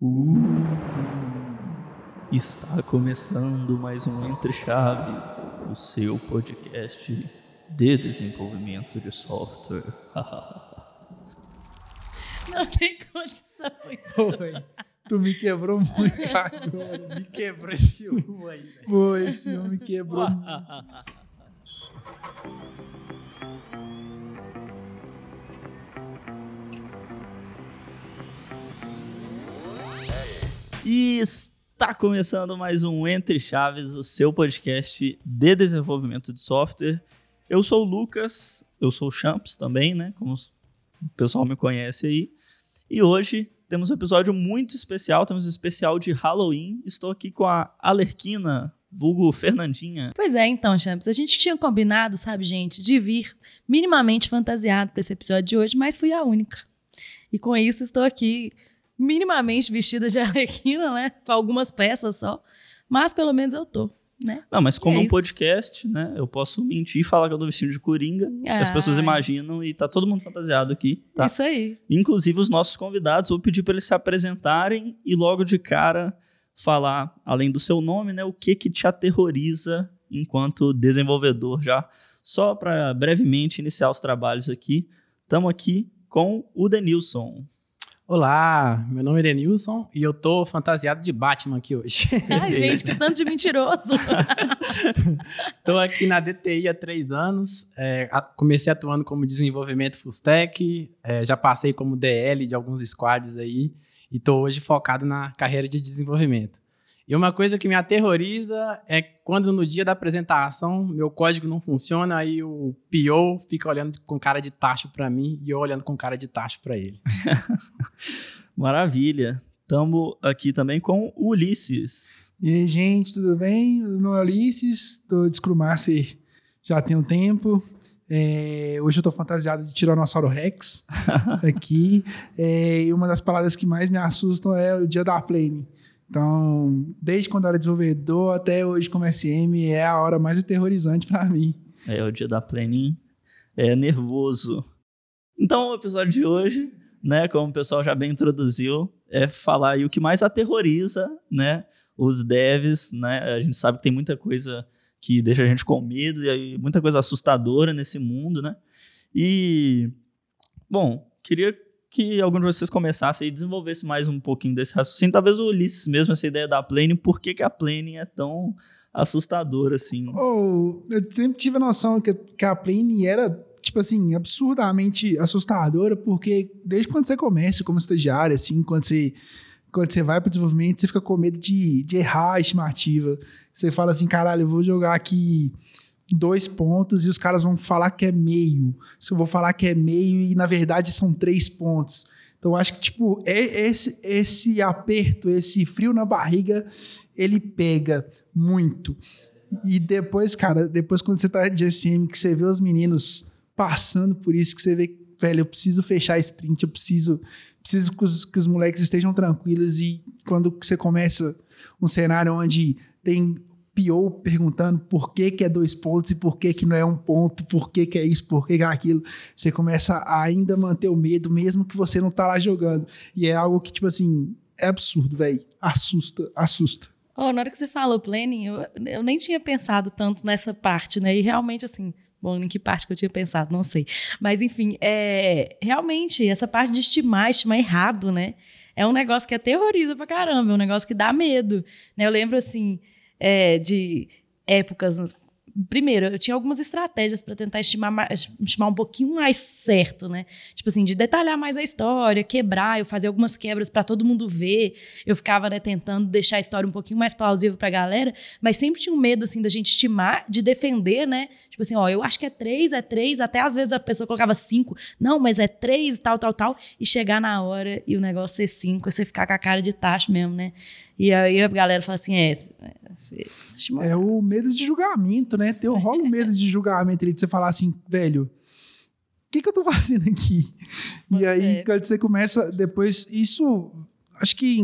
Uh, está começando mais um Entre Chaves, o seu podcast de desenvolvimento de software. Não tem condição. Pô, velho, tu me quebrou muito agora. Me quebrou esse U aí, velho. Pô, esse homem me quebrou muito. E está começando mais um Entre Chaves, o seu podcast de desenvolvimento de software. Eu sou o Lucas, eu sou o Champs também, né? Como o pessoal me conhece aí. E hoje temos um episódio muito especial, temos um especial de Halloween. Estou aqui com a Alerquina, vulgo Fernandinha. Pois é, então, Champs, a gente tinha combinado, sabe, gente, de vir minimamente fantasiado para esse episódio de hoje, mas fui a única. E com isso estou aqui minimamente vestida de arlequina, né? Com algumas peças só. Mas pelo menos eu tô, né? Não, mas como É é um isso. podcast, né? Eu posso mentir e falar que eu tô vestido de coringa. e As pessoas imaginam e tá todo mundo fantasiado aqui, tá? Isso aí. Inclusive os nossos convidados, vou pedir para eles se apresentarem e logo de cara falar, além do seu nome, né, o que que te aterroriza enquanto desenvolvedor já. Só para brevemente iniciar os trabalhos aqui, estamos aqui com o Denilson. Olá, meu nome é Denilson e eu tô fantasiado de Batman aqui hoje. Ai, gente, que tanto de mentiroso. tô aqui na DTI há três anos, é, comecei atuando como desenvolvimento full stack, é, já passei como DL de alguns squads aí e tô hoje focado na carreira de desenvolvimento. E uma coisa que me aterroriza é quando no dia da apresentação meu código não funciona, aí o PO fica olhando com cara de tacho para mim e eu olhando com cara de tacho para ele. Maravilha. Estamos aqui também com o Ulisses. E aí, gente, tudo bem? Meu nome é Ulisses, tô de Scrum Master já tem um tempo. É, hoje eu tô fantasiado de Tiranossauro Rex aqui. É, e uma das palavras que mais me assustam é o dia da plane. Então, desde quando eu era desenvolvedor até hoje como SM, é a hora mais aterrorizante para mim. É o dia da planning. É nervoso. Então, o episódio de hoje, né, como o pessoal já bem introduziu, é falar aí o que mais aterroriza, né, os devs, né? A gente sabe que tem muita coisa que deixa a gente com medo e aí muita coisa assustadora nesse mundo, né? E bom, queria que algum de vocês começasse e desenvolvesse mais um pouquinho desse raciocínio, talvez o Ulisses mesmo essa ideia da planning, por que, que a planning é tão assustadora assim? Ou eu sempre tive a noção que, que a plane era, tipo assim, absurdamente assustadora, porque desde quando você começa como estagiário, assim, quando você, quando você vai para o desenvolvimento, você fica com medo de, de errar a estimativa. Você fala assim, caralho, eu vou jogar aqui dois pontos e os caras vão falar que é meio. Se eu vou falar que é meio e na verdade são três pontos. Então acho que, tipo, é esse, esse aperto, esse frio na barriga, ele pega muito. E depois, cara, depois quando você tá de SM, que você vê os meninos passando por isso, que você vê, velho, eu preciso fechar sprint, eu preciso, preciso que os, que os moleques estejam tranquilos. E quando você começa um cenário onde tem PO perguntando por que, que é dois pontos e por que, que não é um ponto, por que, que é isso, por que, que é aquilo, você começa a ainda manter o medo, mesmo que você não tá lá jogando. E é algo que, tipo assim, é absurdo, velho. Assusta, assusta. Oh, na hora que você falou planning, eu, eu nem tinha pensado tanto nessa parte, né? E realmente, assim, bom, em que parte que eu tinha pensado, não sei. Mas, enfim, é, realmente, essa parte de estimar, estimar errado, né? É um negócio que aterroriza pra caramba, é um negócio que dá medo. Né? Eu lembro, assim, é, de épocas. Primeiro, eu tinha algumas estratégias para tentar estimar, ma- estimar um pouquinho mais certo, né? Tipo assim, de detalhar mais a história, quebrar, eu fazia algumas quebras para todo mundo ver. Eu ficava, né, tentando deixar a história um pouquinho mais plausível pra galera, mas sempre tinha um medo, assim, da gente estimar, de defender, né? Tipo assim, ó, eu acho que é três, é três, até às vezes a pessoa colocava cinco, não, mas é três, tal, tal, tal, e chegar na hora e o negócio ser cinco, e você ficar com a cara de tacho mesmo, né? E aí a galera fala assim, é, você estimou É o medo de julgamento, né? Tem, rola o medo de julgamento ali, de você falar assim, velho, o que, que eu tô fazendo aqui? E aí, é. quando você começa, depois, isso, acho que,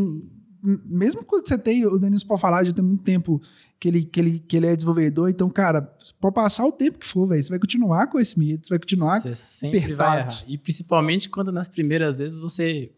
mesmo quando você tem, o Denis pode falar, já tem muito tempo que ele, que ele, que ele é desenvolvedor, então, cara, pode passar o tempo que for, velho, você vai continuar com esse medo, você vai continuar Você sempre vai apertado. errar. E principalmente quando nas primeiras vezes você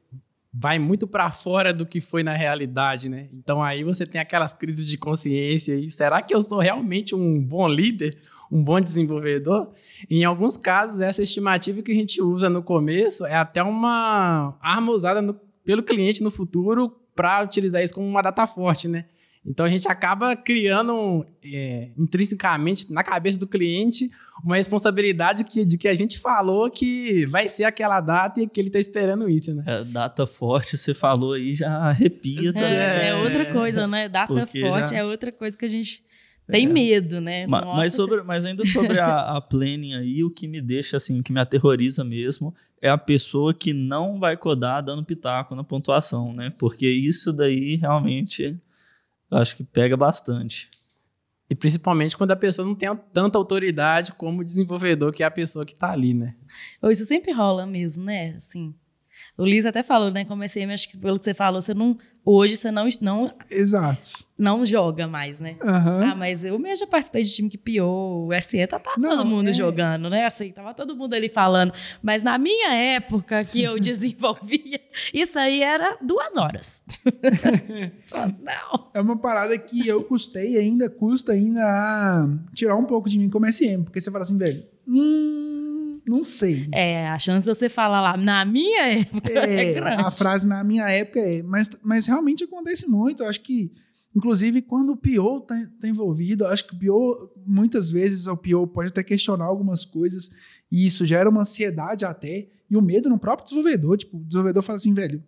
vai muito para fora do que foi na realidade, né? Então aí você tem aquelas crises de consciência e será que eu sou realmente um bom líder, um bom desenvolvedor? Em alguns casos, essa estimativa que a gente usa no começo é até uma arma usada no, pelo cliente no futuro para utilizar isso como uma data forte, né? Então a gente acaba criando é, intrinsecamente na cabeça do cliente uma responsabilidade que, de que a gente falou que vai ser aquela data e que ele está esperando isso, né? É, data forte, você falou aí, já arrepia também. É, é outra coisa, né? Data Porque forte já- é outra coisa que a gente tem medo, né? Ma- Nossa, mas, sobre, mas ainda sobre a, a planning aí, o que me deixa assim, o que me aterroriza mesmo, é a pessoa que não vai codar dando pitaco na pontuação, né? Porque isso daí realmente acho que pega bastante. E principalmente quando a pessoa não tem tanta autoridade como o desenvolvedor, que é a pessoa que está ali, né? Ou Isso sempre rola mesmo, né? Assim. O Liz até falou, né? Comecei, mas acho que pelo que você falou, você não. Hoje você não, não, Exato. não joga mais, né? Aham. Ah, mas eu mesmo já participei de time que piou, o SE tá, tá Não, todo mundo é. jogando, né? Assim, tava todo mundo ali falando. Mas na minha época que eu desenvolvia, isso aí era duas horas. Só, não. É uma parada que eu custei ainda, custa ainda a tirar um pouco de mim como SM. Porque você fala assim, velho, hum, não sei. É, a chance de você falar lá, na minha época, é, É, grande. a frase na minha época é, mas, mas realmente acontece muito. Eu acho que, inclusive, quando o PO tá, tá envolvido, acho que o PO, muitas vezes, o PO pode até questionar algumas coisas, e isso gera uma ansiedade até, e o medo no próprio desenvolvedor. Tipo, o desenvolvedor fala assim, velho,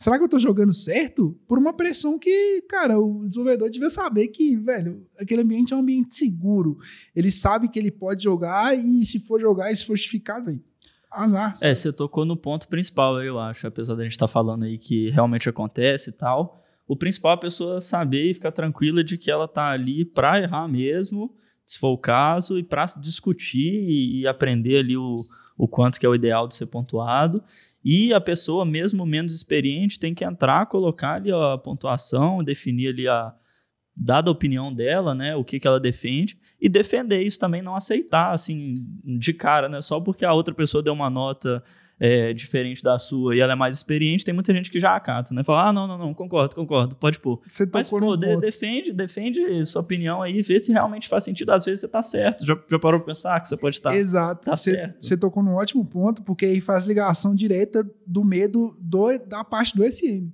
será que eu tô jogando certo? Por uma pressão que, cara, o desenvolvedor devia saber que, velho, aquele ambiente é um ambiente seguro. Ele sabe que ele pode jogar, e se for jogar, e se for justificado, velho, azar. É, você tocou no ponto principal, eu acho, apesar da gente estar falando aí que realmente acontece e tal. O principal é a pessoa saber e ficar tranquila de que ela tá ali para errar mesmo, se for o caso, e para discutir e, e aprender ali o, o quanto que é o ideal de ser pontuado. E a pessoa, mesmo menos experiente, tem que entrar, colocar ali a pontuação, definir ali a dada a opinião dela, né, o que, que ela defende, e defender isso também, não aceitar, assim, de cara, né, só porque a outra pessoa deu uma nota é, diferente da sua e ela é mais experiente, tem muita gente que já acata, né, fala, ah, não, não, não, concordo, concordo, pode pôr. Você Mas, pô, de- defende, defende sua opinião aí, vê se realmente faz sentido, às vezes você tá certo, já, já parou pra pensar que você pode estar... Exato. tá Você certo. você tocou num ótimo ponto, porque aí faz ligação direta do medo do, da parte do SM.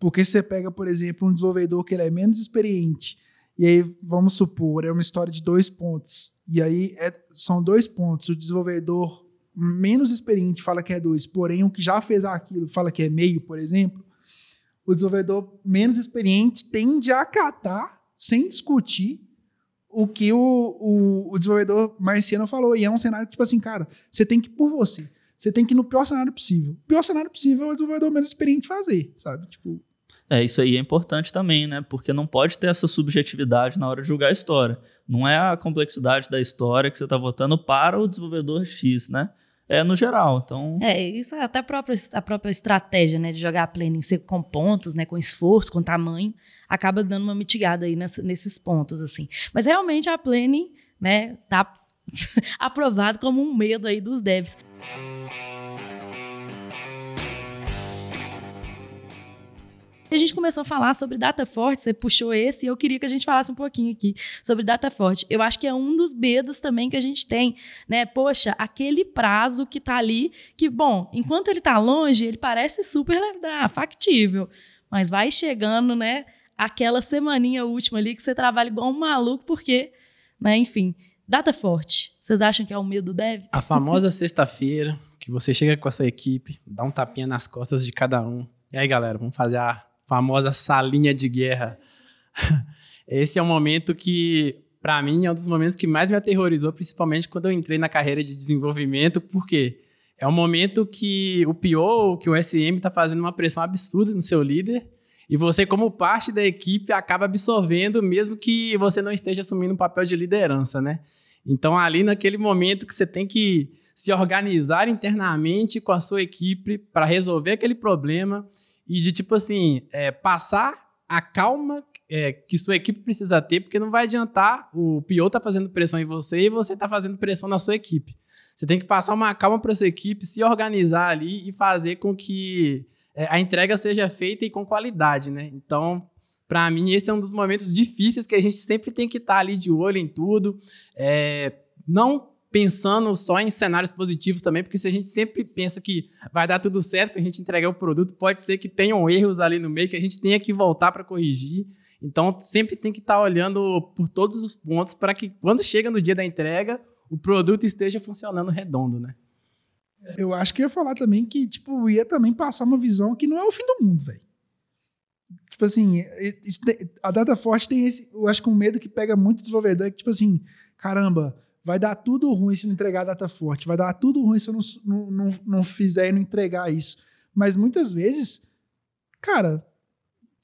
Porque se você pega, por exemplo, um desenvolvedor que ele é menos experiente, e aí, vamos supor, é uma história de dois pontos. E aí é- são dois pontos. O desenvolvedor menos experiente fala que é dois, porém o que já fez aquilo fala que é meio, por exemplo. O desenvolvedor menos experiente tende a acatar, sem discutir, o que o, o, o desenvolvedor marciano falou. E é um cenário que, tipo assim, cara, você tem que ir por você. Você tem que ir no pior cenário possível. O pior cenário possível é o desenvolvedor menos experiente fazer, sabe? Tipo, É, isso aí é importante também, né? Porque não pode ter essa subjetividade na hora de julgar a história. Não é a complexidade da história que você está votando para o desenvolvedor X, né? É no geral. Então, É, isso é até a própria, a própria estratégia, né, de jogar planning ser com pontos, né, com esforço, com tamanho, acaba dando uma mitigada aí nessa- nesses pontos, assim. Mas realmente a planning, né, tá aprovado como um medo aí dos devs. A gente começou a falar sobre data forte, você puxou esse, e eu queria que a gente falasse um pouquinho aqui sobre data forte. Eu acho que é um dos medos também que a gente tem, né? Poxa, aquele prazo que tá ali, que, bom, enquanto ele tá longe, ele parece super ah, factível, mas vai chegando, né? Aquela semaninha última ali que você trabalha igual um maluco, porque, né, enfim, data forte. Vocês acham que é o medo do dev? A famosa sexta-feira, que você chega com a sua equipe, dá um tapinha nas costas de cada um. E aí, galera, vamos fazer a famosa salinha de guerra. Esse é um momento que, para mim, é um dos momentos que mais me aterrorizou, principalmente quando eu entrei na carreira de desenvolvimento, porque é um momento que o PO, que o SM está fazendo uma pressão absurda no seu líder, e você, como parte da equipe, acaba absorvendo, mesmo que você não esteja assumindo um papel de liderança, né? Então, ali naquele momento que você tem que se organizar internamente com a sua equipe para resolver aquele problema e de, tipo assim, é, passar a calma é, que sua equipe precisa ter, porque não vai adiantar o PO tá fazendo pressão em você e você tá fazendo pressão na sua equipe. Você tem que passar uma calma para sua equipe, se organizar ali e fazer com que é, a entrega seja feita e com qualidade, né? Então, para mim, esse é um dos momentos difíceis que a gente sempre tem que estar tá ali de olho em tudo. É, não pensando só em cenários positivos também, porque se a gente sempre pensa que vai dar tudo certo para a gente entregar o produto, pode ser que tenham erros ali no meio que a gente tenha que voltar para corrigir. Então, sempre tem que estar tá olhando por todos os pontos para que quando chega no dia da entrega, o produto esteja funcionando redondo, né? Eu acho que ia falar também que, tipo, ia também passar uma visão que não é o fim do mundo, velho. Tipo assim, a Data Forte tem esse, eu acho que um medo que pega muito desenvolvedor é que, tipo assim, caramba, vai dar tudo ruim se não entregar a data forte, vai dar tudo ruim se eu não, não, não, não fizer e não entregar isso. Mas muitas vezes, cara,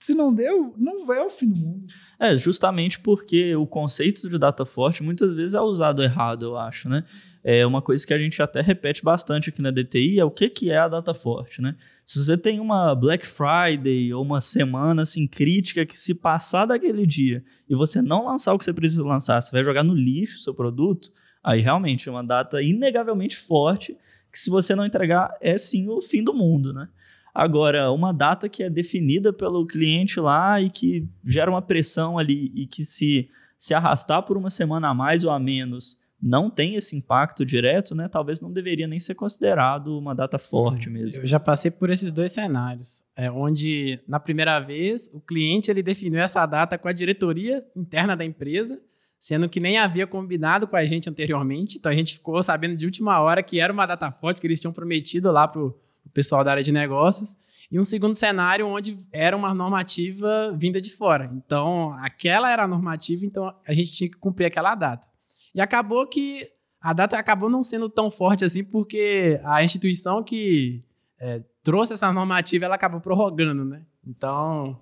se não deu, não vai ao fim do mundo. É, justamente porque o conceito de data forte muitas vezes é usado errado, eu acho, né? É uma coisa que a gente até repete bastante aqui na DTI é o que, que é a data forte, né? Se você tem uma Black Friday ou uma semana assim crítica que se passar daquele dia e você não lançar o que você precisa lançar, você vai jogar no lixo o seu produto, aí realmente é uma data inegavelmente forte que se você não entregar é sim o fim do mundo, né? Agora, uma data que é definida pelo cliente lá e que gera uma pressão ali e que se, se arrastar por uma semana a mais ou a menos não tem esse impacto direto, né? Talvez não deveria nem ser considerado uma data forte uhum. mesmo. Eu já passei por esses dois cenários, é, onde na primeira vez o cliente ele definiu essa data com a diretoria interna da empresa, sendo que nem havia combinado com a gente anteriormente, então a gente ficou sabendo de última hora que era uma data forte que eles tinham prometido lá para o pessoal da área de negócios. E um segundo cenário onde era uma normativa vinda de fora. Então, aquela era a normativa, então a gente tinha que cumprir aquela data. E acabou que a data acabou não sendo tão forte assim, porque a instituição que é, trouxe essa normativa, ela acabou prorrogando, né? Então...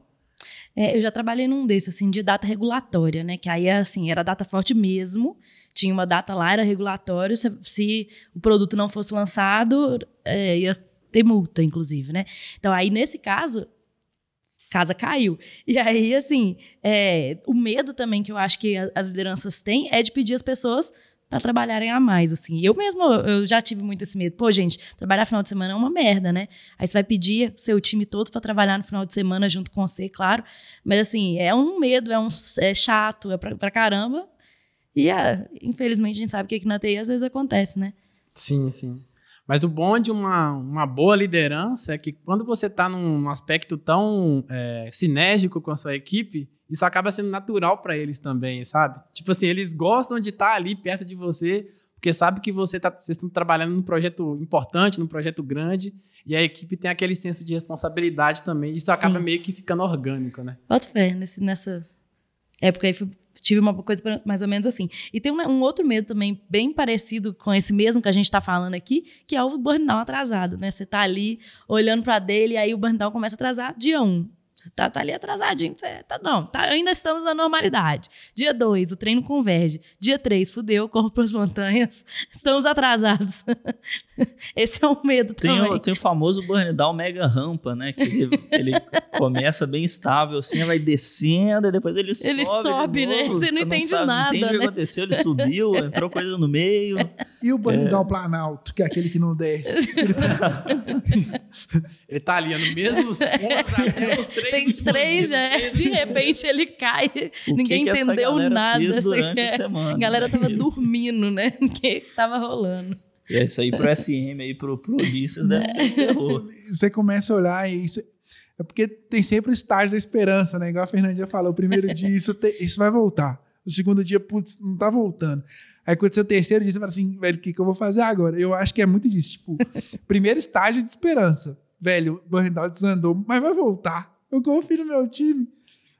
É, eu já trabalhei num desses, assim, de data regulatória, né? Que aí, assim, era data forte mesmo. Tinha uma data lá, era regulatório. Se, se o produto não fosse lançado, é, ia ter multa, inclusive, né? Então, aí, nesse caso, casa caiu. E aí, assim, é, o medo também que eu acho que as lideranças têm é de pedir as pessoas para trabalharem a mais, assim. Eu mesmo, eu já tive muito esse medo. Pô, gente, trabalhar final de semana é uma merda, né? Aí você vai pedir seu time todo para trabalhar no final de semana junto com você, claro. Mas, assim, é um medo, é, um, é chato, é pra, pra caramba. E, é, infelizmente, a gente sabe que aqui na TI às vezes acontece, né? Sim, sim. Mas o bom de uma, uma boa liderança é que quando você está num aspecto tão é, sinérgico com a sua equipe, isso acaba sendo natural para eles também, sabe? Tipo assim, eles gostam de estar tá ali perto de você, porque sabe que você tá, vocês estão trabalhando num projeto importante, num projeto grande, e a equipe tem aquele senso de responsabilidade também. Isso acaba Sim. meio que ficando orgânico, né? Boto fé nesse, nessa época aí tive uma coisa mais ou menos assim. E tem um, um, outro medo também, bem parecido com esse mesmo que a gente está falando aqui, que é o burnout atrasado, né? Você está ali olhando para dele aí o burnout começa a atrasar dia 1. Um. Você tá, tá ali atrasadinho. Você tá, não, tá, ainda estamos na normalidade. Dia 2, o treino converge. Dia 3, fudeu, corro para as montanhas. Estamos atrasados. Esse é o medo tem também. O, tem o famoso burn down mega rampa, né? Que ele, ele começa bem estável, assim, vai descendo, e depois ele, ele sobe. sobe, né? Você não entende não sabe, nada. Não entende né? o que aconteceu, ele subiu, entrou coisa no meio. E o burn é... down planalto, que é aquele que não desce. ele tá ali no mesmo pontos até os três tem três, né? De repente ele cai. O Ninguém que que entendeu nada. Fez durante a semana. A galera tava dormindo, né? Que tava rolando. E é isso aí pro SM, aí pro, pro Ulisses, deve ser um terror. Você começa a olhar e... Você... É porque tem sempre o estágio da esperança, né? Igual a Fernandinha falou, o primeiro dia isso, te... isso vai voltar. O segundo dia, putz, não tá voltando. Aí quando você é o terceiro dia, você fala assim, velho, o que, que eu vou fazer agora? Eu acho que é muito disso. Tipo, primeiro estágio de esperança. Velho, o burnout desandou, mas vai voltar. Eu confio no meu time.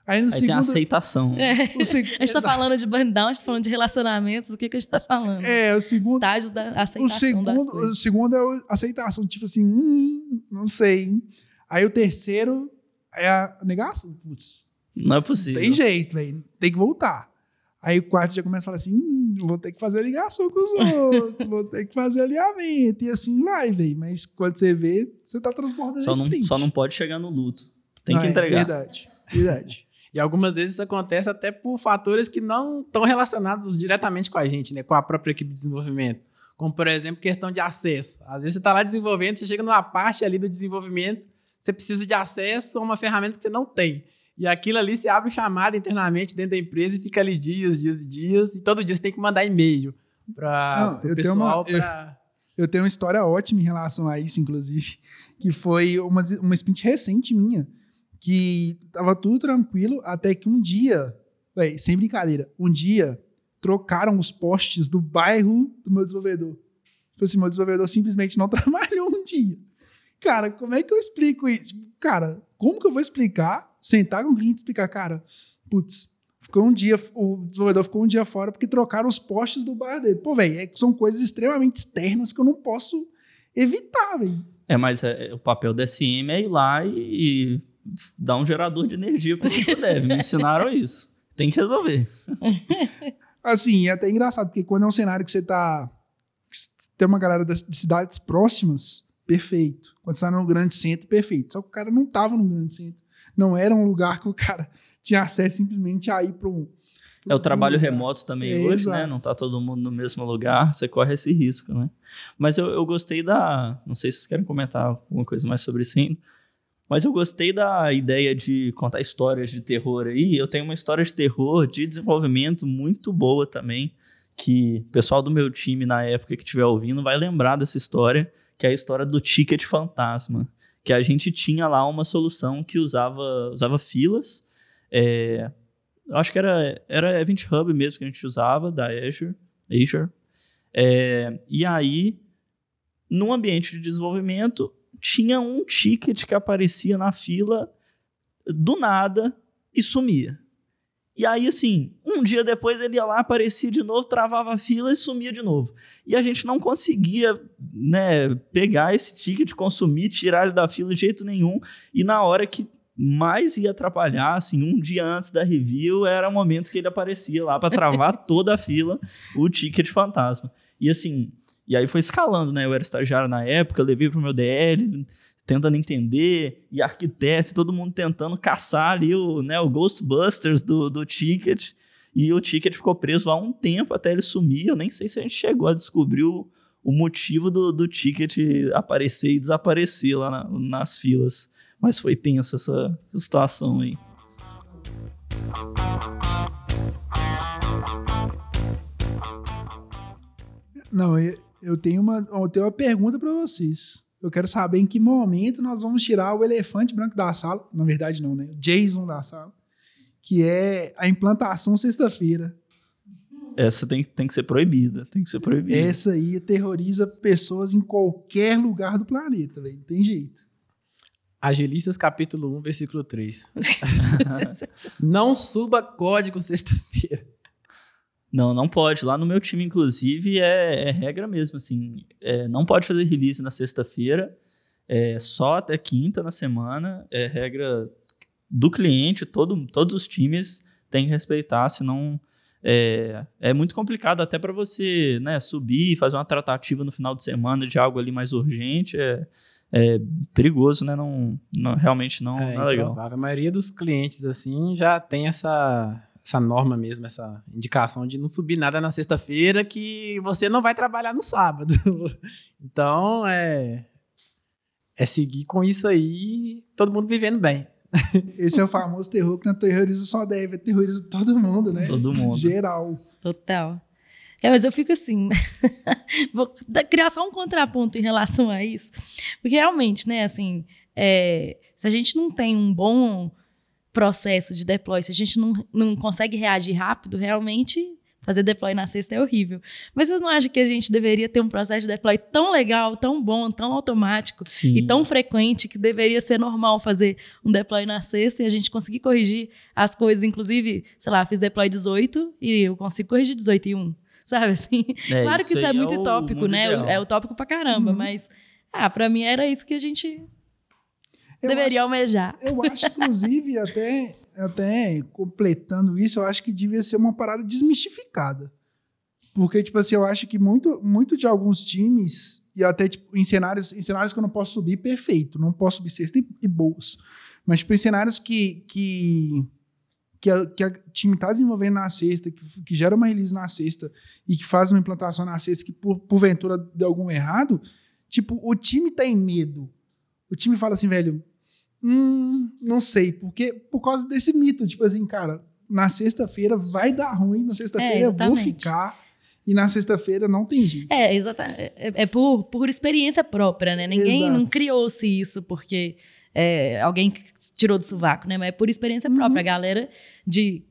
Aí, no Aí segundo, tem a aceitação. É. Seg... a gente tá falando de burn down, a gente tá falando de relacionamentos, o que, que a gente tá falando? É, o segundo. Estágios da aceitação. O segundo, o segundo é a aceitação, tipo assim, hum, não sei. Aí o terceiro é a negação. Putz, não é possível. Tem jeito, velho. Tem que voltar. Aí o quarto já começa a falar assim: hum, vou ter que fazer ligação com os outros, vou ter que fazer alinhamento. E assim vai, velho. Mas quando você vê, você tá transbordando só não, Só não pode chegar no luto. Tem não, que é entregar. É verdade, verdade. E algumas vezes isso acontece até por fatores que não estão relacionados diretamente com a gente, né? Com a própria equipe de desenvolvimento. Como, por exemplo, questão de acesso. Às vezes você está lá desenvolvendo, você chega numa parte ali do desenvolvimento você precisa de acesso a uma ferramenta que você não tem. E aquilo ali você abre chamada internamente dentro da empresa e fica ali dias, dias e dias. E todo dia você tem que mandar e-mail para o pessoal. Tenho uma, pra... eu, eu, tenho uma história ótima em relação a isso, inclusive. Que foi uma, uma sprint recente minha. Que tava tudo tranquilo até que um dia, véio, sem brincadeira, um dia trocaram os postes do bairro do meu desenvolvedor. Tipo assim, meu desenvolvedor simplesmente não trabalhou um dia. Cara, como é que eu explico isso? Cara, como que eu vou explicar? Sentar com o cliente e explicar, cara, putz, ficou um dia, o desenvolvedor ficou um dia fora porque trocaram os postes do bar dele. Pô, velho, é, são coisas extremamente externas que eu não posso evitar, velho. É, mas é, o papel do SM é ir lá e, e dar um gerador de energia para o deve. Me ensinaram isso. Tem que resolver. assim, é até engraçado, porque quando é um cenário que você tá. tem uma galera das, de cidades próximas, perfeito. Quando você tá num grande centro, perfeito. Só que o cara não tava num grande centro. Não era um lugar que o cara tinha acesso simplesmente a ir para um. É o trabalho remoto também é, hoje, exato. né? Não tá todo mundo no mesmo lugar, você corre esse risco, né? Mas eu, eu gostei da. Não sei se vocês querem comentar alguma coisa mais sobre isso ainda. Mas eu gostei da ideia de contar histórias de terror aí. Eu tenho uma história de terror de desenvolvimento muito boa também, que o pessoal do meu time na época que estiver ouvindo vai lembrar dessa história, que é a história do ticket fantasma, que a gente tinha lá uma solução que usava, usava filas. É, acho que era, era Event Hub mesmo que a gente usava, da Azure. Azure. É, e aí, no ambiente de desenvolvimento, tinha um ticket que aparecia na fila do nada e sumia. E aí, assim, um dia depois ele ia lá, aparecia de novo, travava a fila e sumia de novo. E a gente não conseguia, né, pegar esse ticket, consumir, tirar ele da fila de jeito nenhum. E na hora que mais ia atrapalhar, assim, um dia antes da review, era o momento que ele aparecia lá para travar toda a fila, o ticket fantasma. E assim, e aí foi escalando, né? Eu era estagiário na época, levei para o meu DL, tentando entender, e arquiteto, todo mundo tentando caçar ali o, né, o Ghostbusters do, do ticket. E o ticket ficou preso lá um tempo até ele sumir. Eu nem sei se a gente chegou a descobrir o, o motivo do, do ticket aparecer e desaparecer lá na, nas filas. Mas foi tenso essa, situação aí. Não, eu tenho uma, eu tenho uma pergunta para vocês. Eu quero saber em que momento nós vamos tirar o elefante branco da sala. Na verdade, não, né? O Jason da sala. Que é a implantação sexta-feira. Essa tem, tem que ser proibida. Tem que ser proibida. Essa aí aterroriza pessoas em qualquer lugar do planeta, velho. Não tem jeito. Agilícias capítulo 1, versículo 3. não suba código sexta-feira. Não, não pode. Lá no meu time, inclusive, é, é regra mesmo, assim. É, não pode fazer release na sexta-feira, é só até quinta na semana. É regra do cliente, todo, todos os times têm que respeitar, senão é, é muito complicado até para você né, subir e fazer uma tratativa no final de semana de algo ali mais urgente. É, é perigoso, né? Não, não realmente não é, não é legal. A maioria dos clientes assim já tem essa essa norma mesmo, essa indicação de não subir nada na sexta-feira que você não vai trabalhar no sábado. então, é é seguir com isso aí, todo mundo vivendo bem. Esse é o famoso terror que não terroriza só deve, terroriza todo mundo, né? Todo mundo. Geral. Total. É, mas eu fico assim, vou criar só um contraponto em relação a isso, porque realmente, né, assim, é, se a gente não tem um bom processo de deploy, se a gente não, não consegue reagir rápido, realmente fazer deploy na sexta é horrível. Mas vocês não acham que a gente deveria ter um processo de deploy tão legal, tão bom, tão automático Sim. e tão frequente que deveria ser normal fazer um deploy na sexta e a gente conseguir corrigir as coisas, inclusive, sei lá, fiz deploy 18 e eu consigo corrigir 18 e 1. Sabe assim? É, claro que isso é muito é utópico, né? Ideal. É utópico pra caramba, uhum. mas ah, para mim era isso que a gente eu Deveria acho, almejar. Eu acho, inclusive, até, até completando isso, eu acho que devia ser uma parada desmistificada. Porque, tipo assim, eu acho que muito, muito de alguns times, e até tipo, em, cenários, em cenários que eu não posso subir, perfeito. Não posso subir sexta e, boas. Mas, tipo, em cenários que, que, que, a, que a time está desenvolvendo na sexta, que, que gera uma release na sexta e que faz uma implantação na sexta que, por, porventura, deu algum errado, tipo, o time tem medo. O time fala assim, velho, Hum, não sei, porque por causa desse mito, tipo assim, cara, na sexta-feira vai dar ruim, na sexta-feira É, eu vou ficar, e na sexta-feira não tem jeito. É, exatamente. É, é por, por experiência própria, né? Ninguém Exato. não criou-se isso porque é, alguém tirou do sovaco, né? Mas é por experiência Uhum. própria. A galera de,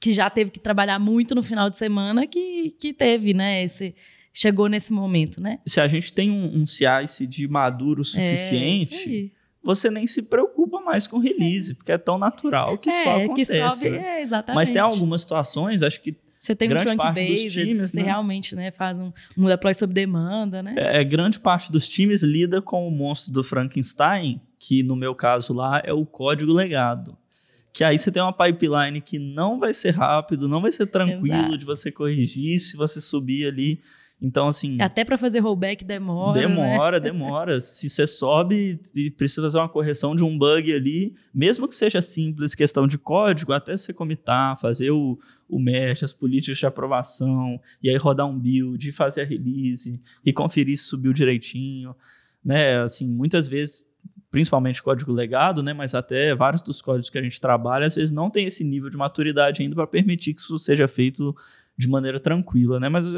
que já teve que trabalhar muito no final de semana que, que teve, né? Esse, chegou nesse momento, né? Se a gente tem um, um CI/CD maduro o É, suficiente, aí. você nem se preocupa mais com release, porque é tão natural que só é, acontece. que sobe, né? é, exatamente. Mas tem algumas situações, acho que Você tem um grande trunk parte dos times, você né? realmente né, faz um, um deploy sob demanda, né? é, grande parte dos times lida com o monstro do Frankenstein, que no meu caso lá é o código legado. Que aí você tem uma pipeline que não vai ser rápido, não vai ser tranquilo Exato. de você corrigir se você subir ali. Então, assim. Até para fazer rollback demora. né? Demora, demora. Se você sobe e precisa fazer uma correção de um bug ali, mesmo que seja simples, questão de código, até você comitar, fazer o, o match, as políticas de aprovação, e aí rodar um build, fazer a release, e conferir se subiu direitinho. Né? Assim, muitas vezes, principalmente código legado, né? mas até vários dos códigos que a gente trabalha, às vezes não tem esse nível de maturidade ainda para permitir que isso seja feito de maneira tranquila. Né? Mas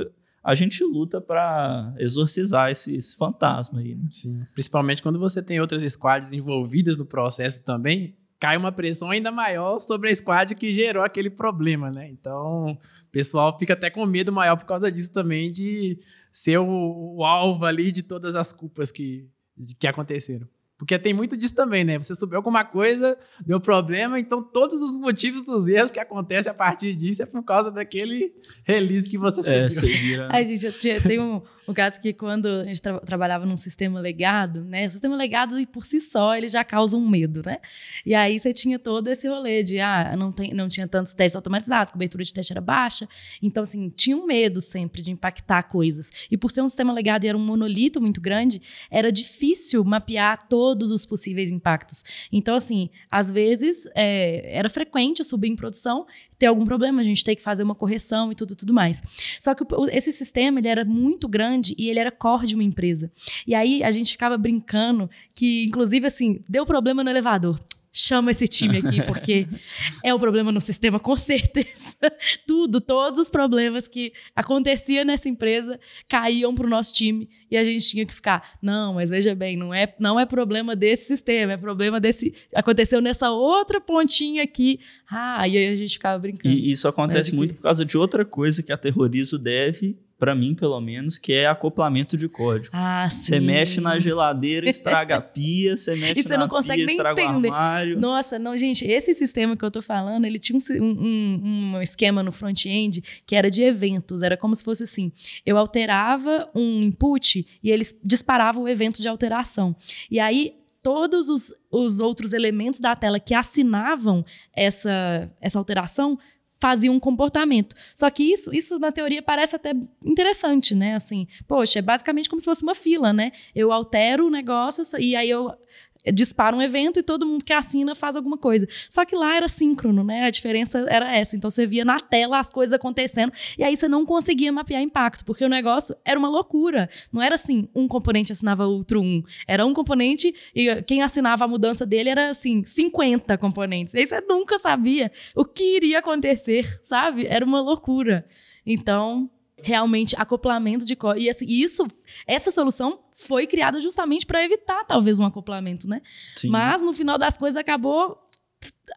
a gente luta para exorcizar esse, esse, fantasma aí. Né? Sim. Principalmente quando você tem outras squads envolvidas no processo também, cai uma pressão ainda maior sobre a squad que gerou aquele problema, né? Então, o pessoal fica até com medo maior por causa disso também, de ser o, o alvo ali de todas as culpas que, que aconteceram. Porque tem muito disso também, né? Você subiu alguma coisa, deu problema, então todos os motivos dos erros que acontecem a partir disso é por causa daquele release que você subiu. É, você vira... Ai, gente, eu tinha, tem um, um caso que quando a gente tra trabalhava num sistema legado, né? O sistema legado, por si só, ele já causa um medo, né? E aí você tinha todo esse rolê de, ah, não, tem, não tinha tantos testes automatizados, a cobertura de teste era baixa. Então, assim, tinha um medo sempre de impactar coisas. E por ser um sistema legado e era um monolito muito grande, era difícil mapear todos os possíveis impactos. Então, assim, às vezes é, era frequente subir em produção, ter algum problema, a gente ter que fazer uma correção e tudo, tudo mais. Só que esse sistema, ele era muito grande e ele era core de uma empresa. E aí a gente ficava brincando que, inclusive, assim, deu problema no elevador chama esse time aqui, porque é o problema no sistema, com certeza. Tudo, todos os problemas que aconteciam nessa empresa caíam para o nosso time e a gente tinha que ficar, não, mas veja bem, não é, não é problema desse sistema, é problema desse. Aconteceu nessa outra pontinha aqui. Ah, e aí a gente ficava brincando. E isso acontece muito que... por causa de outra coisa que aterroriza o dev para mim, pelo menos, que é acoplamento de código. Ah, Você mexe na geladeira, estraga a pia, você mexe e você na não consegue pia, nem estraga entender. o armário. Nossa, não, gente, esse sistema que eu tô falando, ele tinha um, um, um esquema no front-end que era de eventos, era como se fosse assim, eu alterava um input e eles disparavam o evento de alteração. E aí, todos os, os outros elementos da tela que assinavam essa, essa alteração fazia um comportamento. Só que isso, isso na teoria parece até interessante, né? Assim, poxa, é basicamente como se fosse uma fila, né? Eu altero o negócio e aí eu dispara um evento e todo mundo que assina faz alguma coisa. Só que lá era síncrono, né? A diferença era essa. Então você via na tela as coisas acontecendo e aí você não conseguia mapear impacto, porque o negócio era uma loucura. Não era assim, um componente assinava outro um. Era um componente e quem assinava a mudança dele era assim, 50 componentes. E aí você nunca sabia o que iria acontecer, sabe? Era uma loucura. Então, realmente acoplamento de código. E assim, isso, essa solução foi criada justamente para evitar talvez um acoplamento, né? Sim. Mas no final das coisas acabou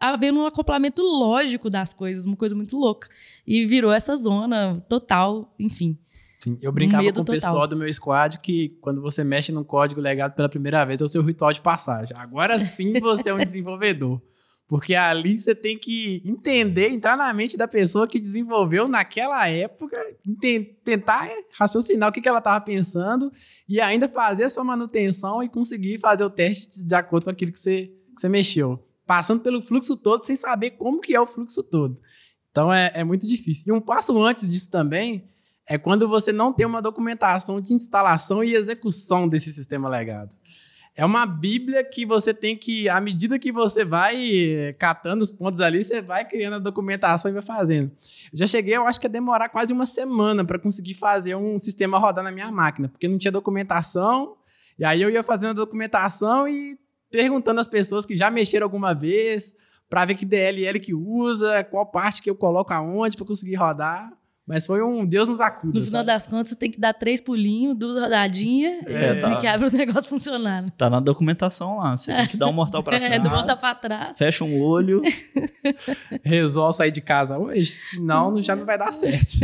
havendo um acoplamento lógico das coisas, uma coisa muito louca. E virou essa zona total, enfim. Sim, eu brincava medo com o total. pessoal do meu squad que quando você mexe num código legado pela primeira vez é o seu ritual de passagem. Agora sim você é um desenvolvedor. Porque ali você tem que entender, entrar na mente da pessoa que desenvolveu naquela época, tentar raciocinar o que, que ela estava pensando e ainda fazer a sua manutenção e conseguir fazer o teste de acordo com aquilo que você, que você mexeu. Passando pelo fluxo todo sem saber como que é o fluxo todo. Então é, é muito difícil. E um passo antes disso também é quando você não tem uma documentação de instalação e execução desse sistema legado. É uma bíblia que você tem que, à medida que você vai eh, catando os pontos ali, você vai criando a documentação e vai fazendo. Eu já cheguei, eu acho que ia demorar quase uma semana para conseguir fazer um sistema rodar na minha máquina, porque não tinha documentação, e aí eu ia fazendo a documentação e perguntando às pessoas que já mexeram alguma vez, para ver que DLL que usa, qual parte que eu coloco aonde para conseguir rodar. Mas foi um Deus nos acuda. No final sabe? das contas, você tem que dar três pulinhos, duas rodadinhas É, e tá. que abre o negócio funcionar. né? Tá na documentação lá. Você tem que dar um mortal pra trás. É, do volta pra trás. Fecha um olho. Resolve sair de casa hoje, senão já não vai dar certo.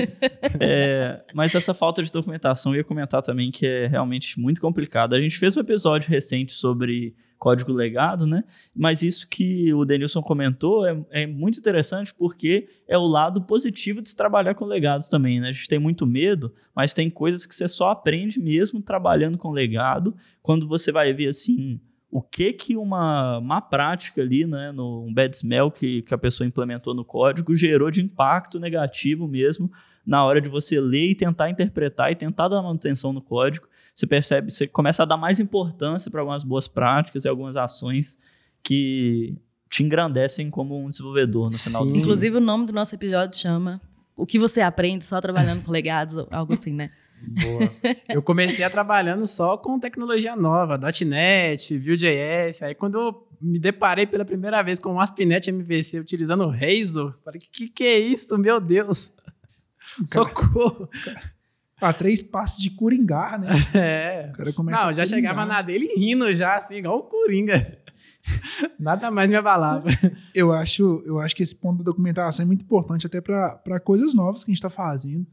É, mas essa falta de documentação eu ia comentar também que é realmente muito complicado. A gente fez um episódio recente sobre código legado, né? Mas isso que o Denilson comentou é, é muito interessante porque é o lado positivo de se trabalhar com legados também, né? A gente tem muito medo, mas tem coisas que você só aprende mesmo trabalhando com legado, quando você vai ver assim o que que uma má prática ali, né, no um bad smell que, que a pessoa implementou no código gerou de impacto negativo mesmo na hora de você ler e tentar interpretar e tentar dar manutenção no código, você percebe, você começa a dar mais importância para algumas boas práticas e algumas ações que te engrandecem como um desenvolvedor no final do Sim. dia. Inclusive, o nome do nosso episódio chama O que você aprende só trabalhando com legados, ou algo assim, né? Boa. Eu comecei a trabalhando só com tecnologia nova, .NET, Vue.js. Aí quando eu me deparei pela primeira vez com o ASP.NET MVC utilizando o Razor, falei, que, que que é isso, meu Deus? Socorro! A três passos de Coringar, né? É. O cara começa Não, já chegava na dele rindo já, assim, igual o Coringa. Nada mais me abalava. Eu acho, eu acho que esse ponto da documentação é muito importante até para coisas novas que a gente está fazendo.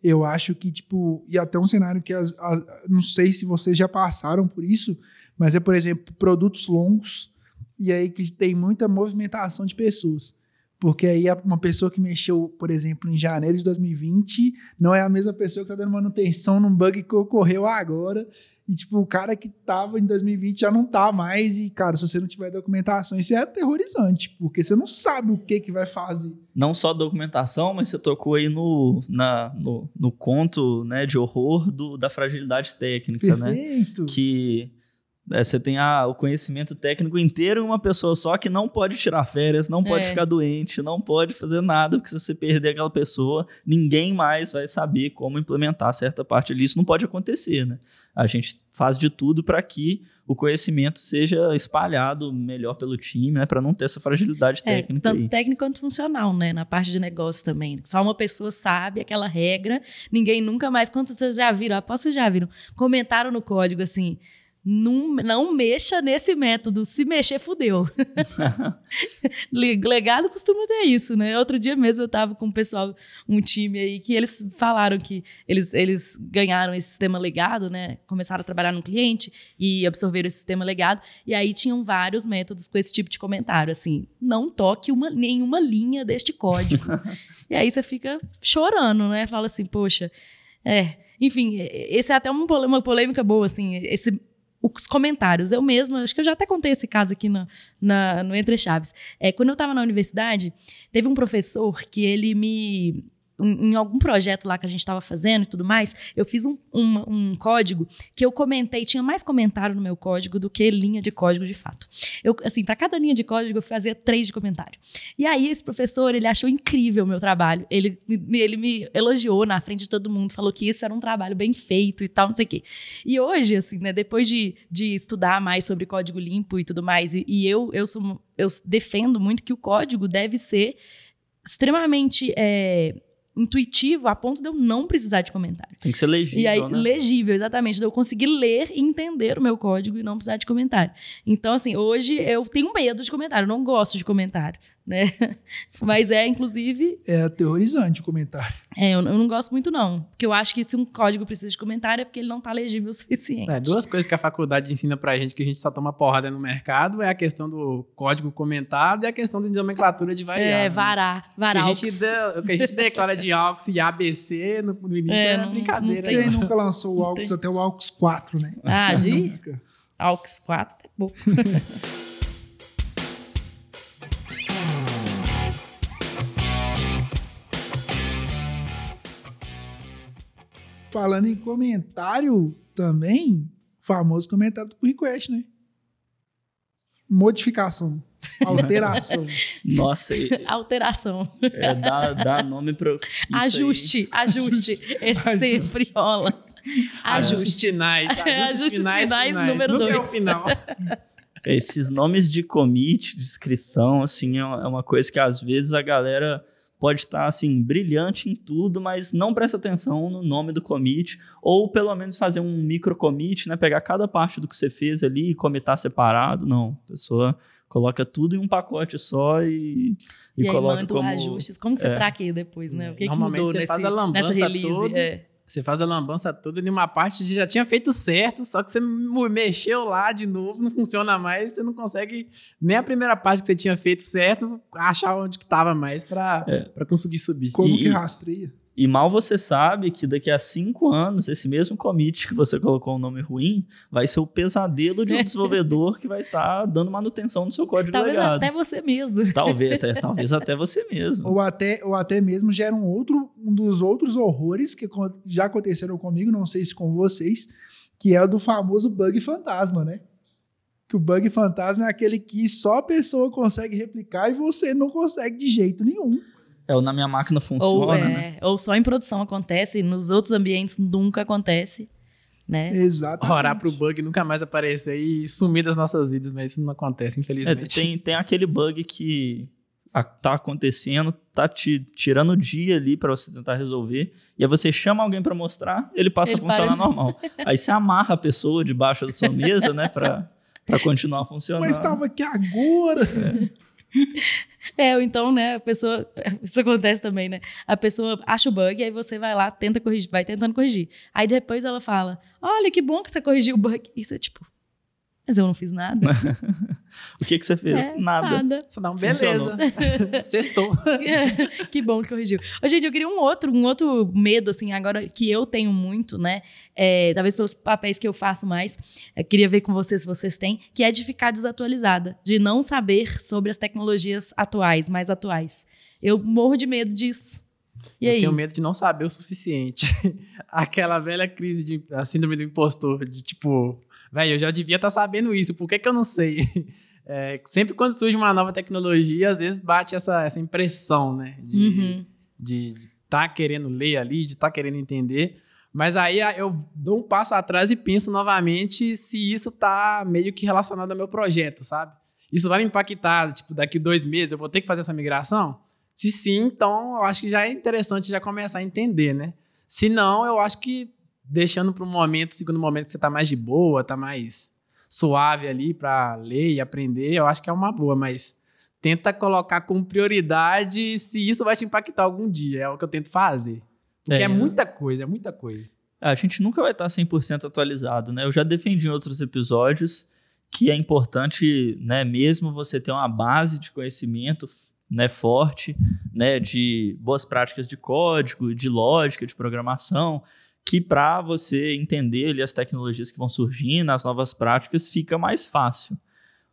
Eu acho que, tipo, e até um cenário que as, as- não sei se vocês já passaram por isso, mas é, por exemplo, produtos longos e aí que tem muita movimentação de pessoas. Porque aí uma pessoa que mexeu, por exemplo, em janeiro de 2020 não é a mesma pessoa que está dando manutenção num bug que ocorreu agora. E, tipo, o cara que tava em 2020 já não tá mais. E, cara, se você não tiver documentação, isso é aterrorizante, porque você não sabe o que que vai fazer. Não só documentação, mas você tocou aí no, na, no, no conto né, de horror do, da fragilidade técnica, né? Perfeito. que é, você tem ah, o conhecimento técnico inteiro em uma pessoa só que não pode tirar férias, não pode É. ficar doente, não pode fazer nada, porque se você perder aquela pessoa, ninguém mais vai saber como implementar certa parte ali. Isso não pode acontecer, né? A gente faz de tudo para que o conhecimento seja espalhado melhor pelo time, né? Para não ter essa fragilidade É, técnica tanto aí. técnico quanto funcional, né? Na parte de negócio também. Só uma pessoa sabe aquela regra, ninguém nunca mais. Quantos vocês já viram? Aposto que já viram. Comentaram no código assim. Não, não mexa nesse método. Se mexer, fudeu. Le- Legado costuma ter isso, né? Outro dia mesmo eu tava com um pessoal, um time aí, que eles falaram que eles, eles ganharam esse sistema legado, né? Começaram a trabalhar no cliente e absorveram esse sistema legado. E aí tinham vários métodos com esse tipo de comentário, assim, não toque uma, nenhuma linha deste código. e aí você fica chorando, né? Fala assim, poxa, é. Enfim, esse é até uma polêmica boa, assim, esse os comentários. Eu mesma, acho que eu já até contei esse caso aqui na, no Entre Chaves. É, quando eu estava na universidade, teve um professor que ele me. Em algum projeto lá que a gente estava fazendo e tudo mais, eu fiz um, um, um código que eu comentei, tinha mais comentário no meu código do que linha de código de fato. Eu, assim, para cada linha de código eu fazia três de comentário. E aí esse professor, ele achou incrível o meu trabalho. Ele, ele me elogiou na frente de todo mundo, falou que isso era um trabalho bem feito e tal, não sei o quê. E hoje, assim, né, depois de, de estudar mais sobre código limpo e tudo mais, e, e eu, eu, sou, eu defendo muito que o código deve ser extremamente é, intuitivo a ponto de eu não precisar de comentário. Tem que ser legível, E aí, né? legível, exatamente. De eu conseguir ler e entender o meu código e não precisar de comentário. Então, assim, hoje eu tenho medo de comentário, eu não gosto de comentário, né? Mas é, inclusive, É aterrorizante o comentário. é, eu, eu não gosto muito, não. Porque eu acho que se um código precisa de comentário é porque ele não tá legível o suficiente. É, duas coisas que a faculdade ensina pra gente que a gente só toma porrada no mercado é a questão do código comentado e a questão de nomenclatura de variável. É, varar, O que, varar. a gente de- o que a gente declara de AUX e ABC no, no início É, é, não- brincadeira. não Quem nunca lançou o AUX até o AUX 4, né? Ah, de Nunca. AUX 4, tá bom. Falando em comentário também, famoso comentário do pull request, né? Modificação, alteração. Nossa, e- Alteração. é, dá, dá nome para ajuste, ajuste. Esse sempre rola. Ajuste. Ajustes finais. Ajustes finais, finais, finais. número Nunca é o dois. final. Esses nomes de commit, de inscrição, assim, é uma coisa que às vezes a galera pode estar assim brilhante em tudo, mas não presta atenção no nome do commit, ou pelo menos fazer um micro commit, né, pegar cada parte do que você fez ali e comitar separado. Não, a pessoa coloca tudo em um pacote só e, e, E, aí coloca manda como ajustes. Como que você é. traqueia depois, né? O que, que Normalmente mudou você nesse, faz a lambança nessa release? toda. É. Você faz a lambança toda e uma parte já tinha feito certo, só que você mexeu lá de novo, não funciona mais, você não consegue nem a primeira parte que você tinha feito certo achar onde que tava mais pra, É. pra conseguir subir. Como E- que rastreia? E mal você sabe que daqui a cinco anos, esse mesmo commit que você colocou um nome ruim vai ser o pesadelo de um desenvolvedor que vai estar dando manutenção no seu código Talvez legado. até você mesmo. Talvez, até, talvez até você mesmo. Ou até, ou até mesmo gera um outro, um dos outros horrores que já aconteceram comigo, não sei se com vocês, que é o do famoso bug fantasma, né? Que o bug fantasma é aquele que só a pessoa consegue replicar e você não consegue de jeito nenhum. É, o na minha máquina Ou, funciona, é, né? ou só em produção acontece, nos outros ambientes nunca acontece. Né? Exatamente. Orar pro bug nunca mais aparecer e sumir das nossas vidas, mas isso não acontece, É, infelizmente. tem, tem aquele bug que a- tá acontecendo, tá te tirando o dia ali pra você tentar resolver, e aí você chama alguém pra mostrar, ele passa Ele a funcionar para normal. Aí você amarra a pessoa debaixo da sua mesa, né, pra, pra continuar funcionando. Mas estava aqui agora. É, ou então, né, a pessoa. Isso acontece também, né? A pessoa acha o bug, aí você vai lá, tenta corrigir, vai tentando corrigir. Aí depois ela fala: Olha, que bom que você corrigiu o bug. Isso é tipo. Mas eu não fiz nada. O que, que você fez? É, Nada. Nada. Só dá um beleza. Sextou. que bom que corrigiu. Ô, gente, eu queria um outro, um outro medo, assim, agora que eu tenho muito, né? É, talvez pelos papéis que eu faço mais. Eu queria ver com vocês se vocês têm, que é de ficar desatualizada, de não saber sobre as tecnologias atuais, mais atuais. Eu morro de medo disso. E eu aí? tenho medo de não saber o suficiente. Aquela velha crise de a síndrome do impostor, de tipo, velho, eu já devia estar sabendo isso, por que, que eu não sei? É, sempre quando surge uma nova tecnologia, às vezes bate essa, essa impressão, né? De Uhum. de estar querendo ler ali, de estar querendo entender. Mas aí eu dou um passo atrás e penso novamente se isso tá meio que relacionado ao meu projeto, sabe? Isso vai me impactar, tipo, daqui dois meses eu vou ter que fazer essa migração? Se sim, então eu acho que já é interessante já começar a entender, né? Se não, eu acho que deixando para um momento, segundo momento que você tá mais de boa, tá mais suave ali para ler e aprender, eu acho que é uma boa, mas tenta colocar como prioridade se isso vai te impactar algum dia, é o que eu tento fazer. Porque é, É. muita coisa, é muita coisa. A gente nunca vai estar 100% atualizado, né? Eu já defendi em outros episódios que é importante, né, mesmo você ter uma base de conhecimento, né, forte, né, de boas práticas de código, de lógica, de programação, que para você entender ali as tecnologias que vão surgindo, as novas práticas, fica mais fácil.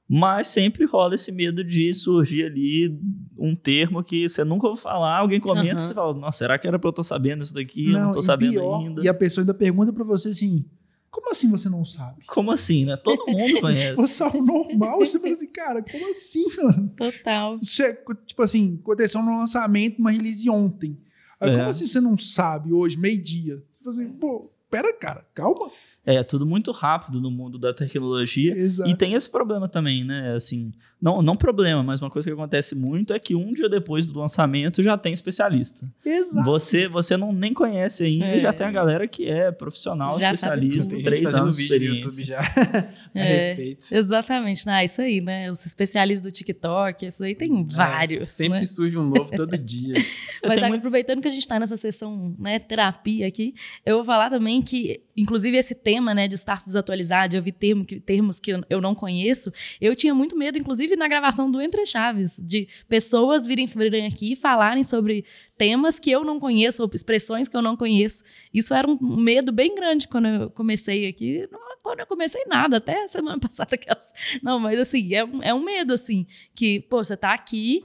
Mas sempre rola esse medo de surgir ali um termo que você nunca ouviu falar, alguém comenta, Aham. você fala, nossa, será que era pra eu estar sabendo isso daqui? eu não tô e sabendo pior, ainda. E a pessoa ainda pergunta pra você assim: como assim você não sabe? Como assim, né? Todo mundo Se conhece. fosse algo normal, você fala assim, cara, como assim, mano? Total. Você- tipo assim, aconteceu no lançamento, uma release ontem. Aí, É. como assim você não sabe hoje, meio-dia? Tipo assim, pô, pera, cara, calma. É tudo muito rápido no mundo da tecnologia. Exato. E tem esse problema também, né? Assim, não, não problema, mas uma coisa que acontece muito é que um dia depois do lançamento já tem especialista. Exato. Você, você não nem conhece ainda É. e já tem a galera que é profissional, Já especialista, três anos de vídeo. YouTube já a É. respeito. Exatamente. Ah, isso aí, né? Os especialistas do TikTok, isso aí tem vários. É, sempre né? surge um novo todo dia. Eu Mas tenho agora, muito- aproveitando que a gente está nessa sessão, né, terapia aqui, eu vou falar também que, inclusive, esse tema, né, de estar desatualizado, de ouvir termo que, termos que eu- eu não conheço, eu tinha muito medo, inclusive, na gravação do Entre Chaves, de pessoas virem, virem aqui e falarem sobre temas que eu não conheço, ou expressões que eu não conheço. Isso era um medo bem grande quando eu comecei aqui. Não, quando eu comecei nada, até semana passada. Aquelas... Não, mas assim, é um, é um medo, assim, que, pô, você tá aqui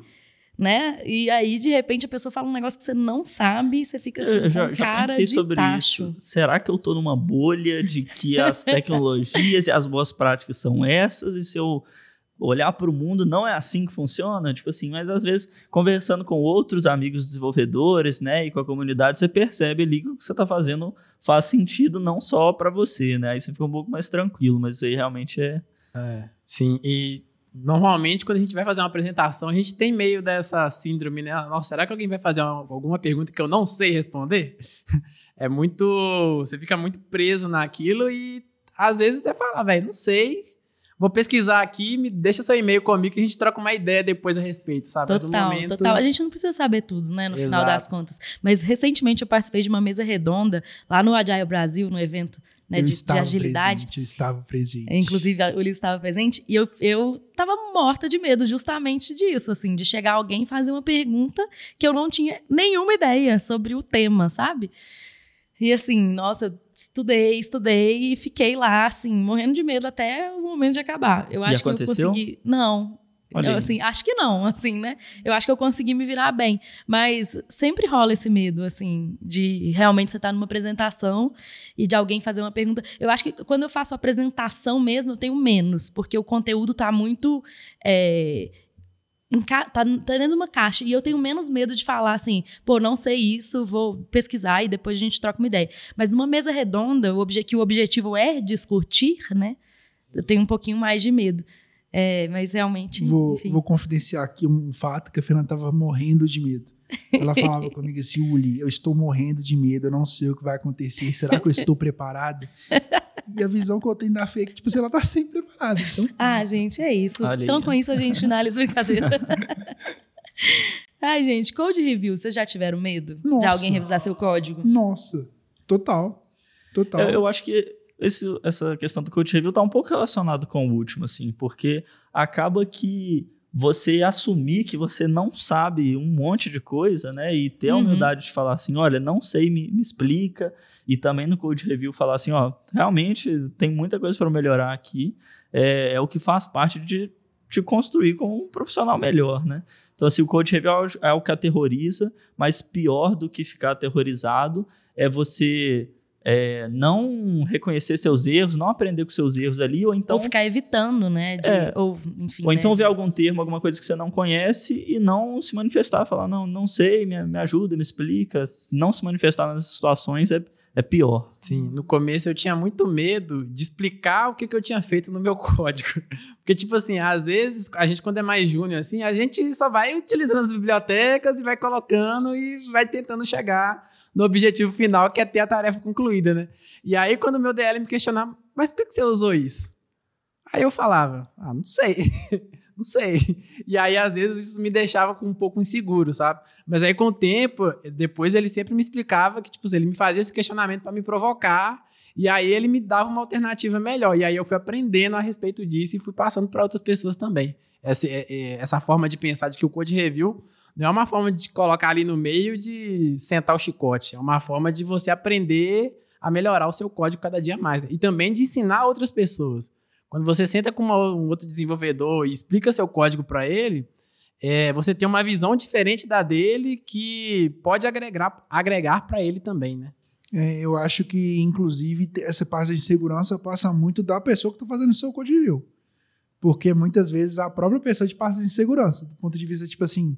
né? E aí, de repente, a pessoa fala um negócio que você não sabe e você fica assim, Eu já, com já pensei de sobre tacho. isso. Será que eu tô numa bolha de que as tecnologias e as boas práticas são essas? E se eu olhar para o mundo, não é assim que funciona? Tipo assim, mas às vezes, conversando com outros amigos desenvolvedores, né, e com a comunidade, você percebe ali que o que você tá fazendo faz sentido não só para você, né? Aí você fica um pouco mais tranquilo, mas isso aí realmente é, É, sim, e normalmente quando a gente vai fazer uma apresentação, a gente tem meio dessa síndrome, né? Nossa, será que alguém vai fazer uma, alguma pergunta que eu não sei responder? É muito. Você fica muito preso naquilo e às vezes você fala, velho, não sei. Vou pesquisar aqui, me deixa seu e-mail comigo que a gente troca uma ideia depois a respeito, sabe? Total, momento... total. A gente não precisa saber tudo, né, no Exato. final das contas. Mas recentemente eu participei de uma mesa redonda lá no Agile Brasil, no evento né, de, de, agilidade. Presente, eu estava presente. Inclusive, o Ulisses estava presente. E eu, eu tava morta de medo justamente disso, assim, de chegar alguém e fazer uma pergunta que eu não tinha nenhuma ideia sobre o tema, sabe? E assim, nossa, eu estudei, estudei e fiquei lá, assim, morrendo de medo até o momento de acabar. Eu acho e aconteceu? que eu consegui. Não. Eu, assim, acho que não, assim, né? Eu acho que eu consegui me virar bem. Mas sempre rola esse medo, assim, de realmente você estar tá numa apresentação e de alguém fazer uma pergunta. Eu acho que quando eu faço apresentação mesmo, eu tenho menos, porque o conteúdo está muito. É, tá, tá dentro de uma caixa. E eu tenho menos medo de falar assim, pô, não sei isso, vou pesquisar e depois a gente troca uma ideia. Mas numa mesa redonda, o que o objetivo é discutir, né? Eu tenho um pouquinho mais de medo. É, mas realmente. Vou, vou confidenciar aqui um fato que a Fernanda estava morrendo de medo. Ela falava comigo assim, Uli, eu estou morrendo de medo, eu não sei o que vai acontecer, será que eu estou preparada? E a visão que eu tenho da Fê é que, tipo, ela tá sempre preparada. Então... Ah, gente, é isso. Olha então, aí. com isso, a gente finaliza a brincadeira. Ai, gente, code review, vocês já tiveram medo Nossa. de alguém revisar seu código? Nossa, total. Total. Eu, eu acho que esse, essa questão do code review tá um pouco relacionado com o último, assim, porque acaba que você assumir que você não sabe um monte de coisa, né? E ter a uhum. humildade de falar assim, olha, não sei, me, me, explica. E também no code review falar assim, ó, realmente tem muita coisa para melhorar aqui. É, é, o que faz parte de te construir como um profissional melhor, né? Então, assim, o code review é, é o que aterroriza, mas pior do que ficar aterrorizado é você é, não reconhecer seus erros, não aprender com seus erros ali, ou então. Ou ficar evitando, né? De, é, ou, enfim. Ou então né, ver algum termo, alguma coisa que você não conhece e não se manifestar, falar, não, não sei, me, me ajuda, me explica. Não se manifestar nessas situações é, é pior. Sim, no começo eu tinha muito medo de explicar o que, que eu tinha feito no meu código. Porque, tipo assim, às vezes, a gente, quando é mais júnior, assim, a gente só vai utilizando as bibliotecas e vai colocando e vai tentando chegar no objetivo final, que é ter a tarefa concluída, né? E aí, quando o meu DL me questionava, mas por que você usou isso? Aí eu falava, ah, não sei. Não sei. E aí, às vezes, isso me deixava um pouco inseguro, sabe? Mas aí, com o tempo, depois ele sempre me explicava que, tipo, ele me fazia esse questionamento para me provocar. E aí ele me dava uma alternativa melhor. E aí eu fui aprendendo a respeito disso e fui passando para outras pessoas também. Essa, é, é, essa forma de pensar de que o code review não é uma forma de colocar ali no meio de sentar o chicote. É uma forma de você aprender a melhorar o seu código cada dia mais. Né? E também de ensinar outras pessoas. Quando você senta com uma, um outro desenvolvedor e explica seu código para ele, é, você tem uma visão diferente da dele que pode agregar, agregar para ele também, né? É, eu acho que, inclusive, essa parte de segurança passa muito da pessoa que está fazendo o seu código review. Porque muitas vezes a própria pessoa te passa insegurança, do ponto de vista, tipo assim,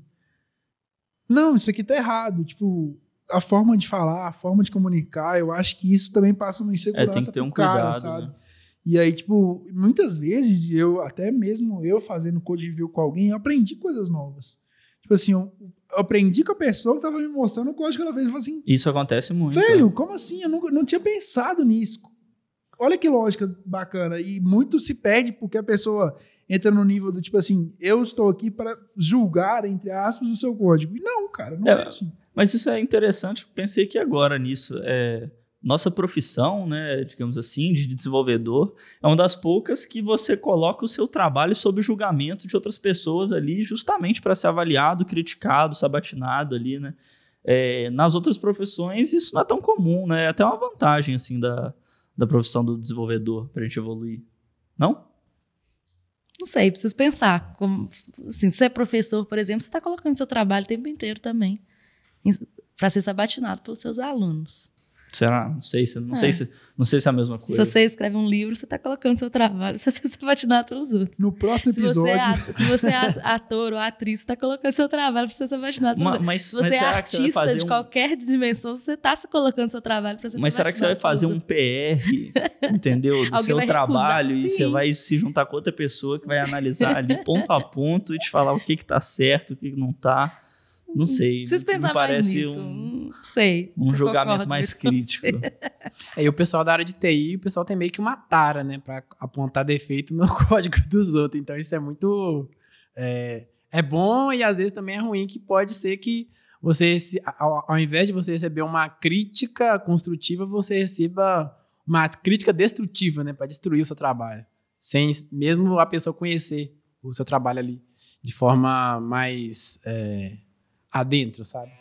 não, isso aqui tá errado. Tipo, a forma de falar, a forma de comunicar, eu acho que isso também passa uma insegurança é, tem que ter um cara, cuidado, sabe? Né? E aí, tipo, muitas vezes, eu até mesmo eu fazendo code review com alguém, eu aprendi coisas novas. Tipo assim, eu, aprendi com a pessoa que tava me mostrando o código que ela fez. Eu falei assim, Isso acontece muito. Velho, é. como assim? Eu não, não tinha pensado nisso. Olha que lógica bacana. E muito se perde porque a pessoa entra no nível do tipo assim, eu estou aqui para julgar, entre aspas, o seu código. E não, cara, não é, é assim. Mas isso é interessante. Pensei que agora nisso. É nossa profissão, né, digamos assim, de desenvolvedor, é uma das poucas que você coloca o seu trabalho sob julgamento de outras pessoas ali, justamente para ser avaliado, criticado, sabatinado ali, né? É, nas outras profissões isso não é tão comum, né? É até uma vantagem assim da, da profissão do desenvolvedor para a gente evoluir, não? Não sei, preciso pensar. Como, assim, se você é professor, por exemplo, você está colocando seu trabalho o tempo inteiro também para ser sabatinado pelos seus alunos. Será? Não sei se, não É. sei se, não sei se é a mesma Se coisa. você escreve um livro, você está colocando seu trabalho. Se você é apaixonado pelos outros. No próximo Se você, é, episódio. at- se você é at- ator ou atriz, você está colocando seu trabalho para você ser apaixonado pelos outros. mas, Se mas você é você vai artista fazer de um, qualquer dimensão, você está se colocando seu trabalho para ser Mas será que você vai fazer um PR, entendeu? Do seu trabalho recusar? e você vai se juntar com outra pessoa que vai analisar ali ponto a ponto e te falar o que que tá certo, o que que não tá. Não sei. Preciso me pensar mais parece nisso. um, Não sei. um julgamento mais crítico. Aí o pessoal da área de TI, o pessoal tem meio que uma tara, né? Pra apontar defeito no código dos outros. Então isso é muito. É, é bom e às vezes também é ruim, que pode ser que você, se- ao, ao invés de você receber uma crítica construtiva, você receba uma crítica destrutiva, né? Pra destruir o seu trabalho. Sem mesmo a pessoa conhecer o seu trabalho ali de forma mais é, adentro, sabe?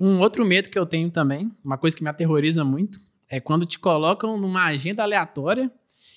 Um outro medo que eu tenho também, uma coisa que me aterroriza muito, é quando te colocam numa agenda aleatória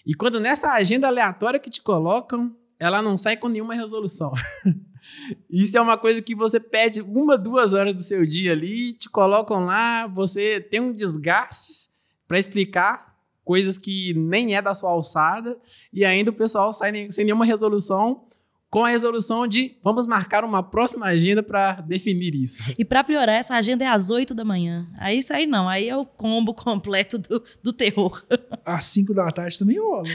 e quando nessa agenda aleatória que te colocam, ela não sai com nenhuma resolução. Isso é uma coisa que você perde uma, duas horas do seu dia ali, te colocam lá, você tem um desgaste para explicar coisas que nem é da sua alçada e ainda o pessoal sai sem nenhuma resolução com a resolução de vamos marcar uma próxima agenda para definir isso. E pra piorar, essa agenda é às 8 da manhã. Aí isso aí não, aí é o combo completo do, do terror. Às 5 da tarde também rola.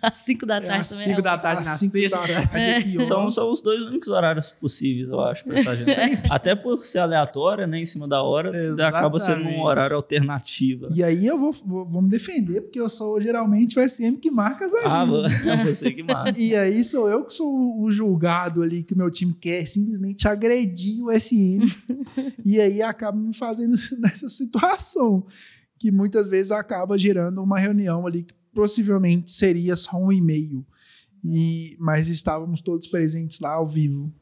Às 5 da É, tarde às também. cinco é da tarde Às na cinco sexta. da tarde é. São, são os dois únicos horários possíveis, eu acho, pra essa agenda. Até por ser aleatória, né? Em cima da hora, acaba sendo um Exatamente. horário alternativo. E aí eu vou, vou, vou me defender, porque eu sou geralmente o SM que marca as Ah, agendas. é você que mata. E aí sou eu que sou o julgado ali que o meu time quer simplesmente agredir o SM. e aí acaba me fazendo nessa situação. Que muitas vezes acaba gerando uma reunião ali que possivelmente seria só um e-mail. E, mas estávamos todos presentes lá ao vivo.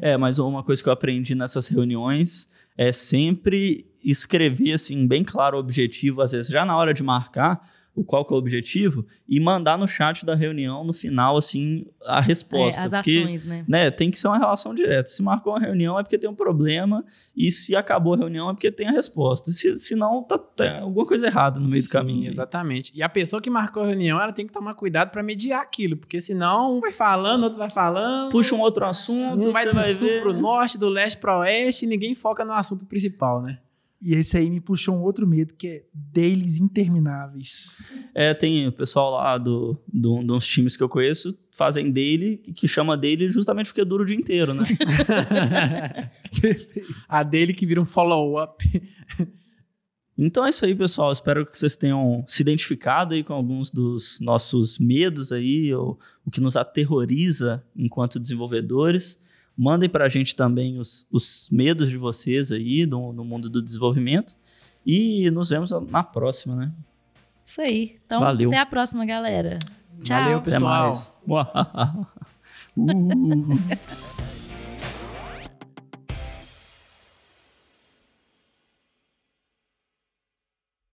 É, mas uma coisa que eu aprendi nessas reuniões é sempre escrever assim bem claro o objetivo, às vezes já na hora de marcar o qual que é o objetivo e mandar no chat da reunião no final assim a resposta, É, as porque ações, né? né, tem que ser uma relação direta. Se marcou uma reunião é porque tem um problema e se acabou a reunião é porque tem a resposta. Se, se não, tá, tá alguma coisa errada no meio do Sim, caminho. Exatamente. E a pessoa que marcou a reunião, ela tem que tomar cuidado para mediar aquilo, porque senão um vai falando, outro vai falando. Puxa um outro assunto, um vai do vai sul ver. pro norte, do leste para oeste, e ninguém foca no assunto principal, né? E esse aí me puxou um outro medo, que é dailies intermináveis. É, tem o pessoal lá do, do, de uns times que eu conheço fazem daily, que chama daily justamente porque dura o dia inteiro, né? a dele que vira um follow-up. Então é isso aí, pessoal. Espero que vocês tenham se identificado aí com alguns dos nossos medos aí, ou o que nos aterroriza enquanto desenvolvedores. Mandem para a gente também os, os medos de vocês aí no, no mundo do desenvolvimento. E nos vemos na próxima, né? Isso aí. Então, Valeu. até a próxima, galera. Tchau. Valeu, Até pessoal. mais. Uh.